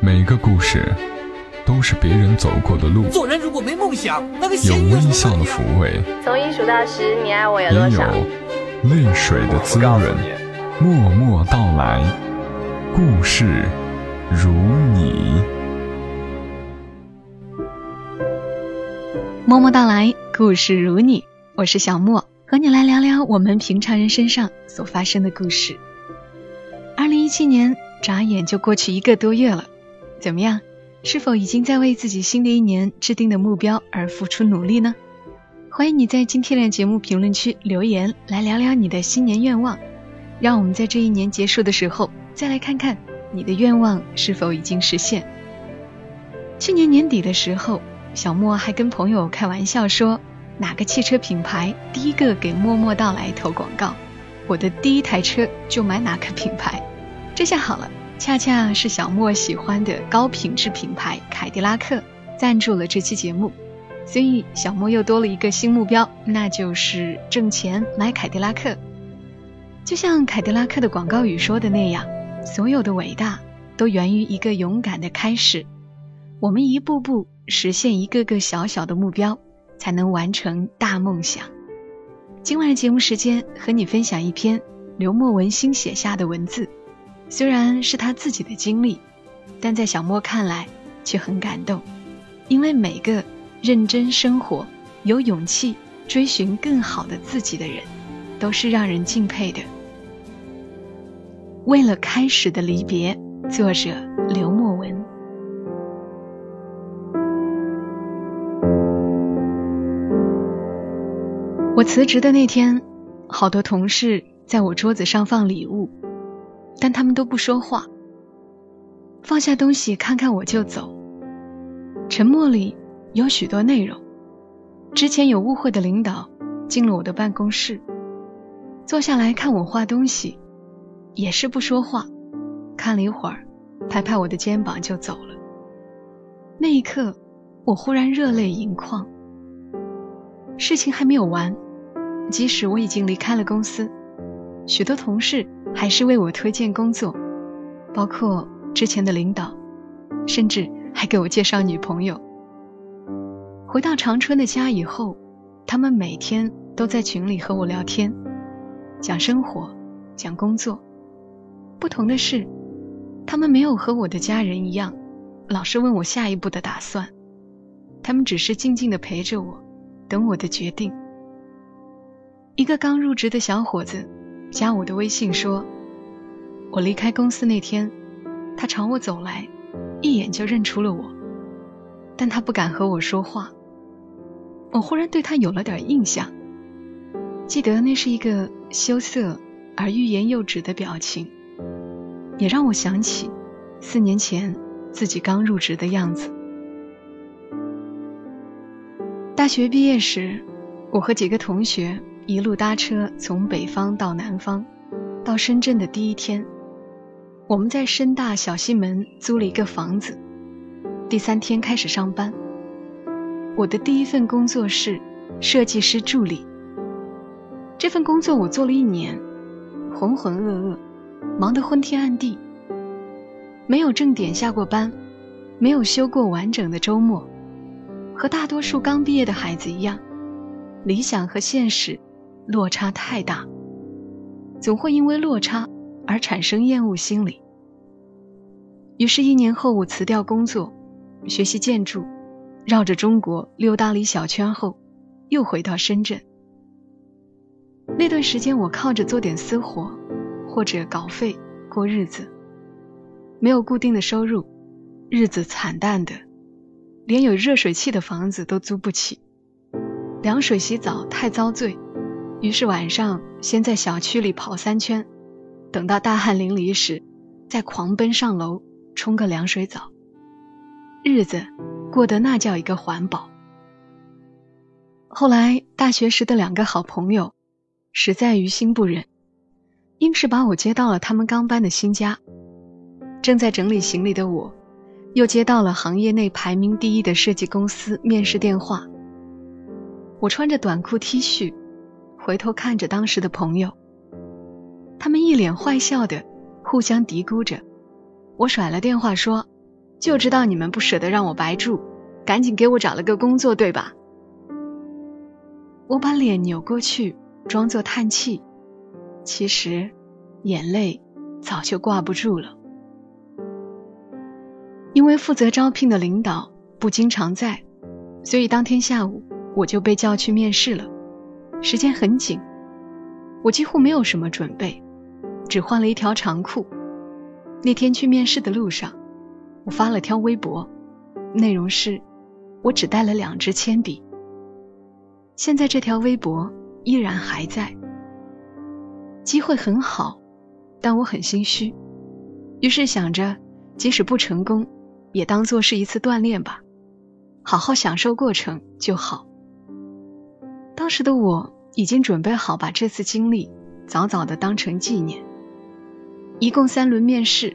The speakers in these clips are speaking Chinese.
每个故事都是别人走过的路，做人如果没梦想，那个有微笑的抚慰，从一数到十，你爱我有也有多少？泪水的滋润。默默到来，故事如你。默默到来，故事如你，我是小莫，和你来聊聊我们平常人身上所发生的故事。二零一七年眨眼就过去一个多月了，怎么样？是否已经在为自己新的一年制定的目标而付出努力呢？欢迎你在今天的节目评论区留言，来聊聊你的新年愿望。让我们在这一年结束的时候，再来看看你的愿望是否已经实现。去年年底的时候，小莫还跟朋友开玩笑说，哪个汽车品牌第一个给默默到来投广告，我的第一台车就买哪个品牌。这下好了，恰恰是小莫喜欢的高品质品牌凯迪拉克赞助了这期节目，所以小莫又多了一个新目标，那就是挣钱买凯迪拉克。就像凯迪拉克的广告语说的那样，所有的伟大都源于一个勇敢的开始。我们一步步实现一个个小小的目标，才能完成大梦想。今晚的节目时间，和你分享一篇刘墨文新写下的文字，虽然是他自己的经历，但在小莫看来却很感动，因为每个认真生活、有勇气追寻更好的自己的人，都是让人敬佩的。为了开始的离别，作者刘墨文。我辞职的那天，好多同事在我桌子上放礼物，但他们都不说话，放下东西看看我就走。沉默里有许多内容。之前有误会的领导进了我的办公室，坐下来看我画东西。也是不说话，看了一会儿，拍拍我的肩膀就走了。那一刻，我忽然热泪盈眶。事情还没有完，即使我已经离开了公司，许多同事还是为我推荐工作，包括之前的领导，甚至还给我介绍女朋友。回到长春的家以后，他们每天都在群里和我聊天，讲生活，讲工作。不同的是，他们没有和我的家人一样，老是问我下一步的打算。他们只是静静的陪着我，等我的决定。一个刚入职的小伙子加我的微信说，我离开公司那天，他朝我走来，一眼就认出了我，但他不敢和我说话。我忽然对他有了点印象，记得那是一个羞涩而欲言又止的表情。也让我想起四年前自己刚入职的样子。大学毕业时，我和几个同学一路搭车从北方到南方，到深圳的第一天，我们在深大小西门租了一个房子。第三天开始上班，我的第一份工作是设计师助理。这份工作我做了一年，浑浑噩噩。忙得昏天暗地，没有正点下过班，没有休过完整的周末，和大多数刚毕业的孩子一样，理想和现实落差太大，总会因为落差而产生厌恶心理。于是，一年后我辞掉工作，学习建筑，绕着中国溜达了一小圈后，又回到深圳。那段时间，我靠着做点私活。或者稿费过日子，没有固定的收入，日子惨淡的，连有热水器的房子都租不起。凉水洗澡太遭罪，于是晚上先在小区里跑三圈，等到大汗淋漓时，再狂奔上楼冲个凉水澡。日子过得那叫一个环保。后来大学时的两个好朋友，实在于心不忍。硬是把我接到了他们刚搬的新家。正在整理行李的我，又接到了行业内排名第一的设计公司面试电话。我穿着短裤 T 恤，回头看着当时的朋友，他们一脸坏笑的互相嘀咕着。我甩了电话说：“就知道你们不舍得让我白住，赶紧给我找了个工作，对吧？我把脸扭过去，装作叹气，其实眼泪早就挂不住了。因为负责招聘的领导不经常在，所以当天下午我就被叫去面试了。时间很紧，我几乎没有什么准备，只换了一条长裤。那天去面试的路上，我发了条微博，内容是：我只带了两支铅笔。现在这条微博依然还在。机会很好，但我很心虚，于是想着，即使不成功，也当做是一次锻炼吧，好好享受过程就好。当时的我已经准备好把这次经历早早的当成纪念。一共三轮面试，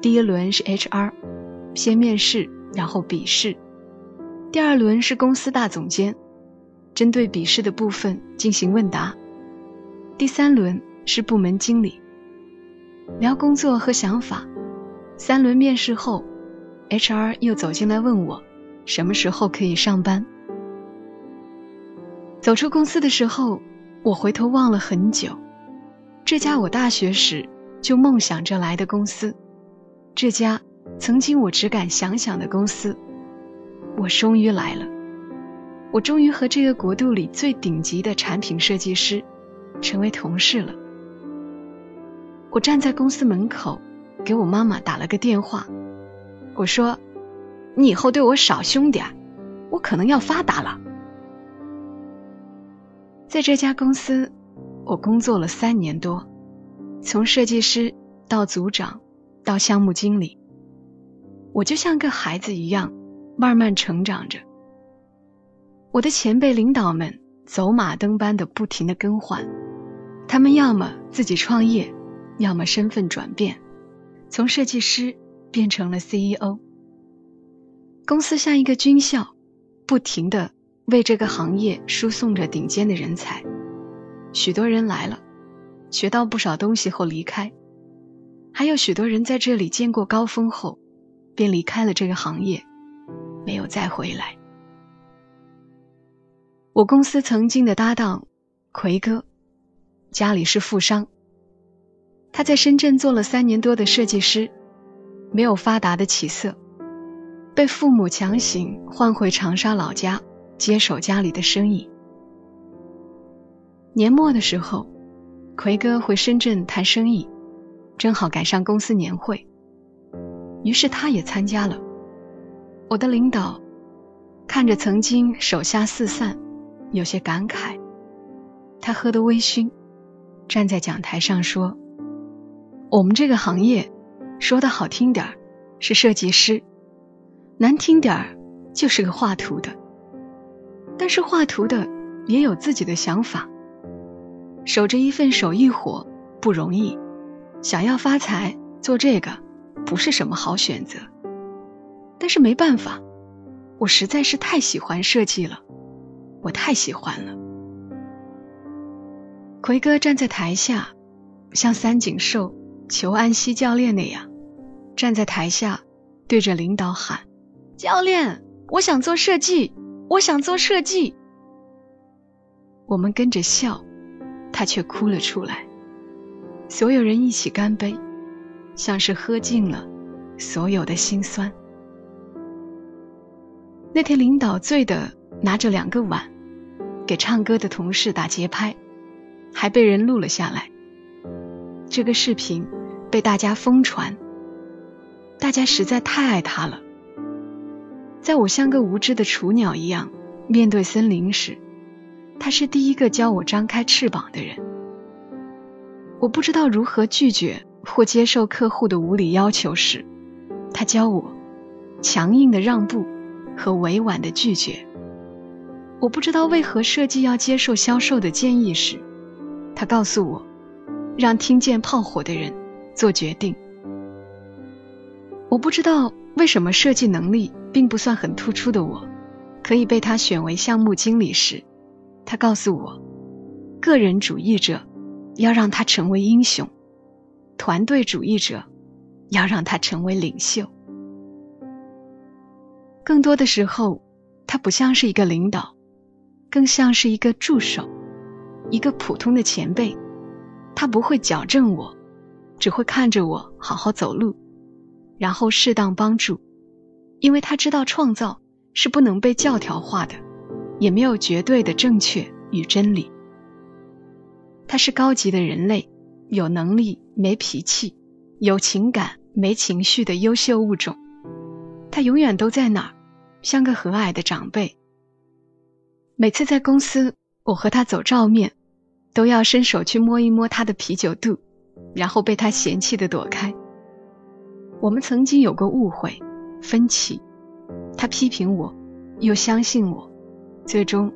第一轮是 HR，先面试然后笔试；第二轮是公司大总监，针对笔试的部分进行问答；第三轮是部门经理，聊工作和想法。三轮面试后，HR 又走进来问我什么时候可以上班。走出公司的时候，我回头望了很久，这家我大学时。就梦想着来的公司，这家曾经我只敢想想的公司，我终于来了。我终于和这个国度里最顶级的产品设计师成为同事了。我站在公司门口，给我妈妈打了个电话。我说：“你以后对我少凶点，我可能要发达了。”在这家公司，我工作了三年多。从设计师到组长，到项目经理，我就像个孩子一样慢慢成长着。我的前辈领导们走马灯般的不停的更换，他们要么自己创业，要么身份转变，从设计师变成了 CEO。公司像一个军校，不停的为这个行业输送着顶尖的人才，许多人来了。学到不少东西后离开，还有许多人在这里见过高峰后，便离开了这个行业，没有再回来。我公司曾经的搭档奎哥，家里是富商，他在深圳做了三年多的设计师，没有发达的起色，被父母强行换回长沙老家接手家里的生意。年末的时候。奎哥回深圳谈生意，正好赶上公司年会，于是他也参加了。我的领导看着曾经手下四散，有些感慨。他喝得微醺，站在讲台上说：“我们这个行业，说的好听点儿是设计师，难听点儿就是个画图的。但是画图的也有自己的想法。”守着一份手艺活不容易，想要发财做这个不是什么好选择。但是没办法，我实在是太喜欢设计了，我太喜欢了。奎哥站在台下，像三井寿求安西教练那样，站在台下对着领导喊：“教练，我想做设计，我想做设计。”我们跟着笑。他却哭了出来，所有人一起干杯，像是喝尽了所有的辛酸。那天领导醉的拿着两个碗，给唱歌的同事打节拍，还被人录了下来。这个视频被大家疯传，大家实在太爱他了。在我像个无知的雏鸟一样面对森林时。他是第一个教我张开翅膀的人。我不知道如何拒绝或接受客户的无理要求时，他教我强硬的让步和委婉的拒绝。我不知道为何设计要接受销售的建议时，他告诉我让听见炮火的人做决定。我不知道为什么设计能力并不算很突出的我，可以被他选为项目经理时。他告诉我，个人主义者要让他成为英雄，团队主义者要让他成为领袖。更多的时候，他不像是一个领导，更像是一个助手，一个普通的前辈。他不会矫正我，只会看着我好好走路，然后适当帮助，因为他知道创造是不能被教条化的，也没有绝对的正确与真理。他是高级的人类，有能力没脾气，有情感没情绪的优秀物种。他永远都在哪儿，像个和蔼的长辈。每次在公司，我和他走照面，都要伸手去摸一摸他的啤酒肚，然后被他嫌弃的躲开。我们曾经有过误会、分歧，他批评我，又相信我，最终，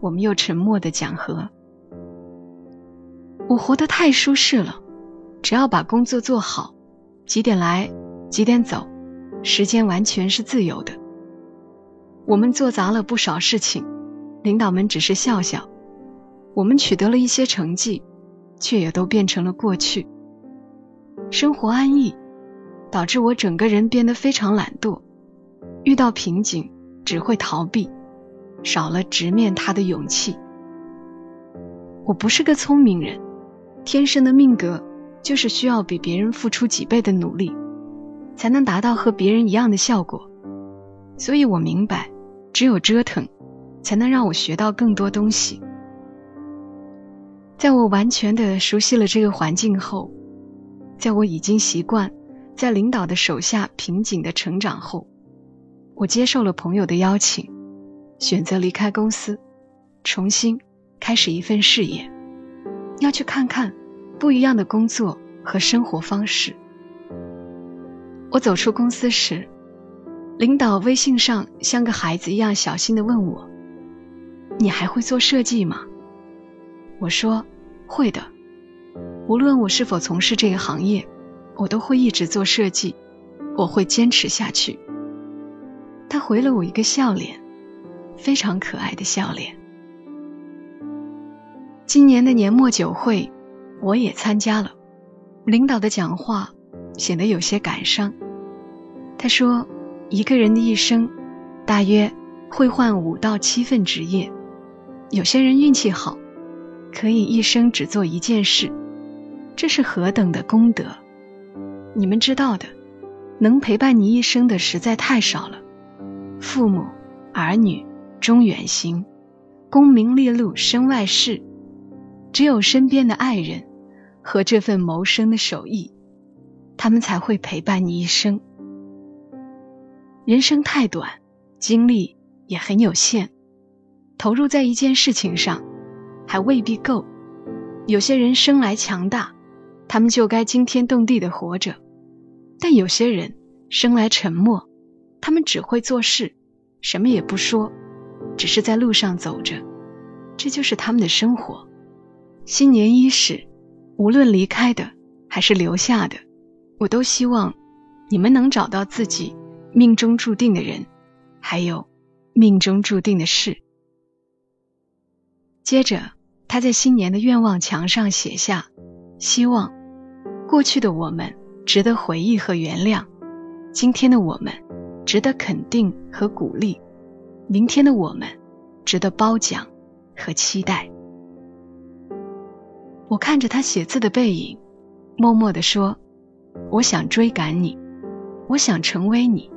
我们又沉默的讲和。我活得太舒适了，只要把工作做好，几点来，几点走。时间完全是自由的。我们做砸了不少事情，领导们只是笑笑。我们取得了一些成绩，却也都变成了过去。生活安逸，导致我整个人变得非常懒惰。遇到瓶颈只会逃避，少了直面它的勇气。我不是个聪明人，天生的命格就是需要比别人付出几倍的努力。才能达到和别人一样的效果，所以我明白，只有折腾，才能让我学到更多东西。在我完全的熟悉了这个环境后，在我已经习惯在领导的手下平静的成长后，我接受了朋友的邀请，选择离开公司，重新开始一份事业，要去看看不一样的工作和生活方式。我走出公司时，领导微信上像个孩子一样小心的问我：“你还会做设计吗？”我说：“会的，无论我是否从事这个行业，我都会一直做设计，我会坚持下去。”他回了我一个笑脸，非常可爱的笑脸。今年的年末酒会，我也参加了，领导的讲话。显得有些感伤。他说：“一个人的一生，大约会换五到七份职业。有些人运气好，可以一生只做一件事，这是何等的功德！你们知道的，能陪伴你一生的实在太少了。父母、儿女终远行，功名利禄身外事，只有身边的爱人和这份谋生的手艺。”他们才会陪伴你一生。人生太短，精力也很有限，投入在一件事情上还未必够。有些人生来强大，他们就该惊天动地的活着；但有些人生来沉默，他们只会做事，什么也不说，只是在路上走着，这就是他们的生活。新年伊始，无论离开的还是留下的。我都希望你们能找到自己命中注定的人，还有命中注定的事。接着，他在新年的愿望墙上写下：希望过去的我们值得回忆和原谅，今天的我们值得肯定和鼓励，明天的我们值得褒奖和期待。我看着他写字的背影，默默地说。我想追赶你，我想成为你，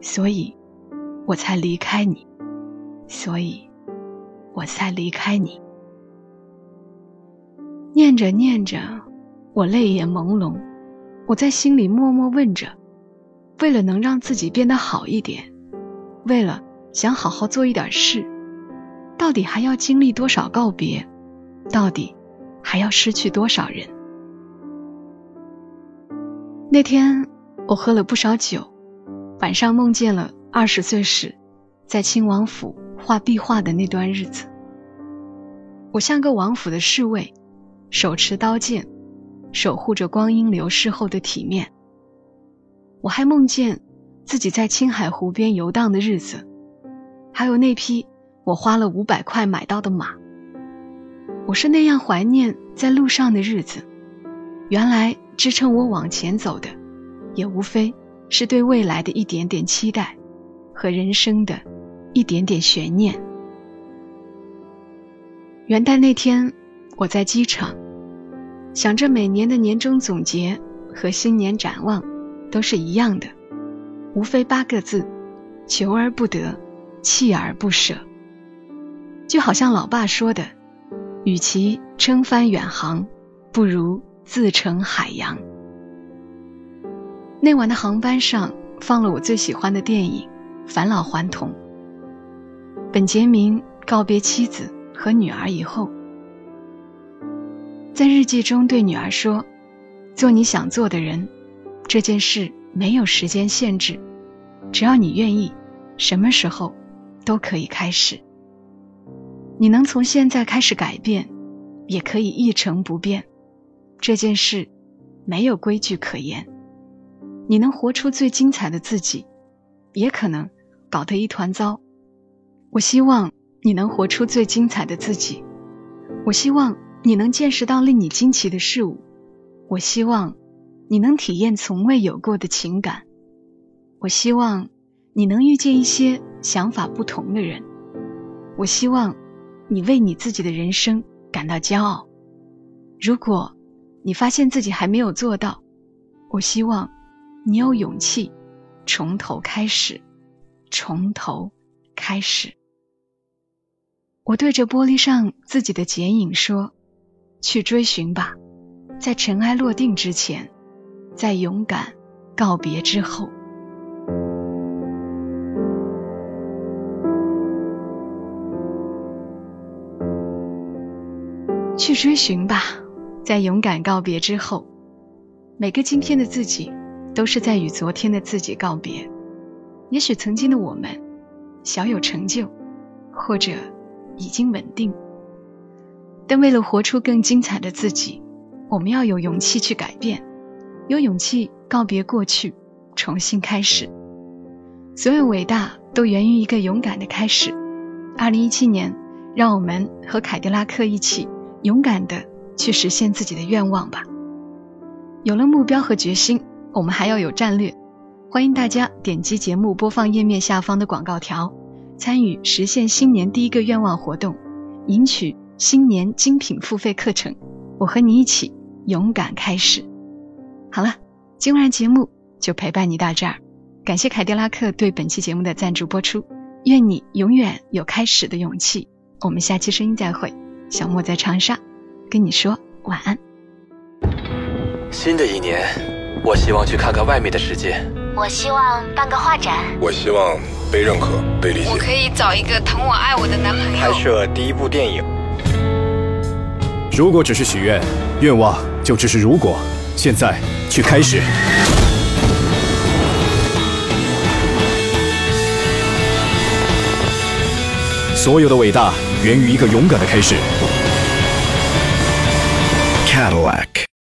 所以我才离开你，所以我才离开你。念着念着，我泪眼朦胧，我在心里默默问着：为了能让自己变得好一点，为了想好好做一点事，到底还要经历多少告别？到底还要失去多少人？那天我喝了不少酒，晚上梦见了二十岁时在亲王府画壁画的那段日子。我像个王府的侍卫，手持刀剑，守护着光阴流逝后的体面。我还梦见自己在青海湖边游荡的日子，还有那匹我花了五百块买到的马。我是那样怀念在路上的日子。原来。支撑我往前走的，也无非是对未来的一点点期待和人生的一点点悬念。元旦那天，我在机场，想着每年的年终总结和新年展望都是一样的，无非八个字：求而不得，锲而不舍。就好像老爸说的：“与其称帆远航，不如自成海洋。”那晚的航班上放了我最喜欢的电影《返老还童》。本杰明告别妻子和女儿以后，在日记中对女儿说：“做你想做的人，这件事没有时间限制，只要你愿意，什么时候都可以开始。”你能从现在开始改变，也可以一成不变。这件事没有规矩可言。你能活出最精彩的自己，也可能搞得一团糟。我希望你能活出最精彩的自己。我希望你能见识到令你惊奇的事物。我希望你能体验从未有过的情感。我希望你能遇见一些想法不同的人。我希望。你为你自己的人生感到骄傲。如果你发现自己还没有做到，我希望你有勇气从头开始，从头开始。我对着玻璃上自己的剪影说：“去追寻吧，在尘埃落定之前，在勇敢告别之后。”去追寻吧，在勇敢告别之后，每个今天的自己都是在与昨天的自己告别。也许曾经的我们小有成就，或者已经稳定，但为了活出更精彩的自己，我们要有勇气去改变，有勇气告别过去，重新开始。所有伟大都源于一个勇敢的开始。二零一七年，让我们和凯迪拉克一起。勇敢的去实现自己的愿望吧。有了目标和决心，我们还要有战略。欢迎大家点击节目播放页面下方的广告条，参与实现新年第一个愿望活动，赢取新年精品付费课程。我和你一起勇敢开始。好了，今晚节目就陪伴你到这儿。感谢凯迪拉克对本期节目的赞助播出。愿你永远有开始的勇气。我们下期声音再会。小莫在长沙跟你说晚安。新的一年，我希望去看看外面的世界。我希望办个画展。我希望被认可、被理解。我可以找一个疼我爱我的男朋友。拍摄第一部电影。如果只是许愿，愿望就只是如果。现在去开始。所有的伟大。源于一个勇敢的开始。Cadillac。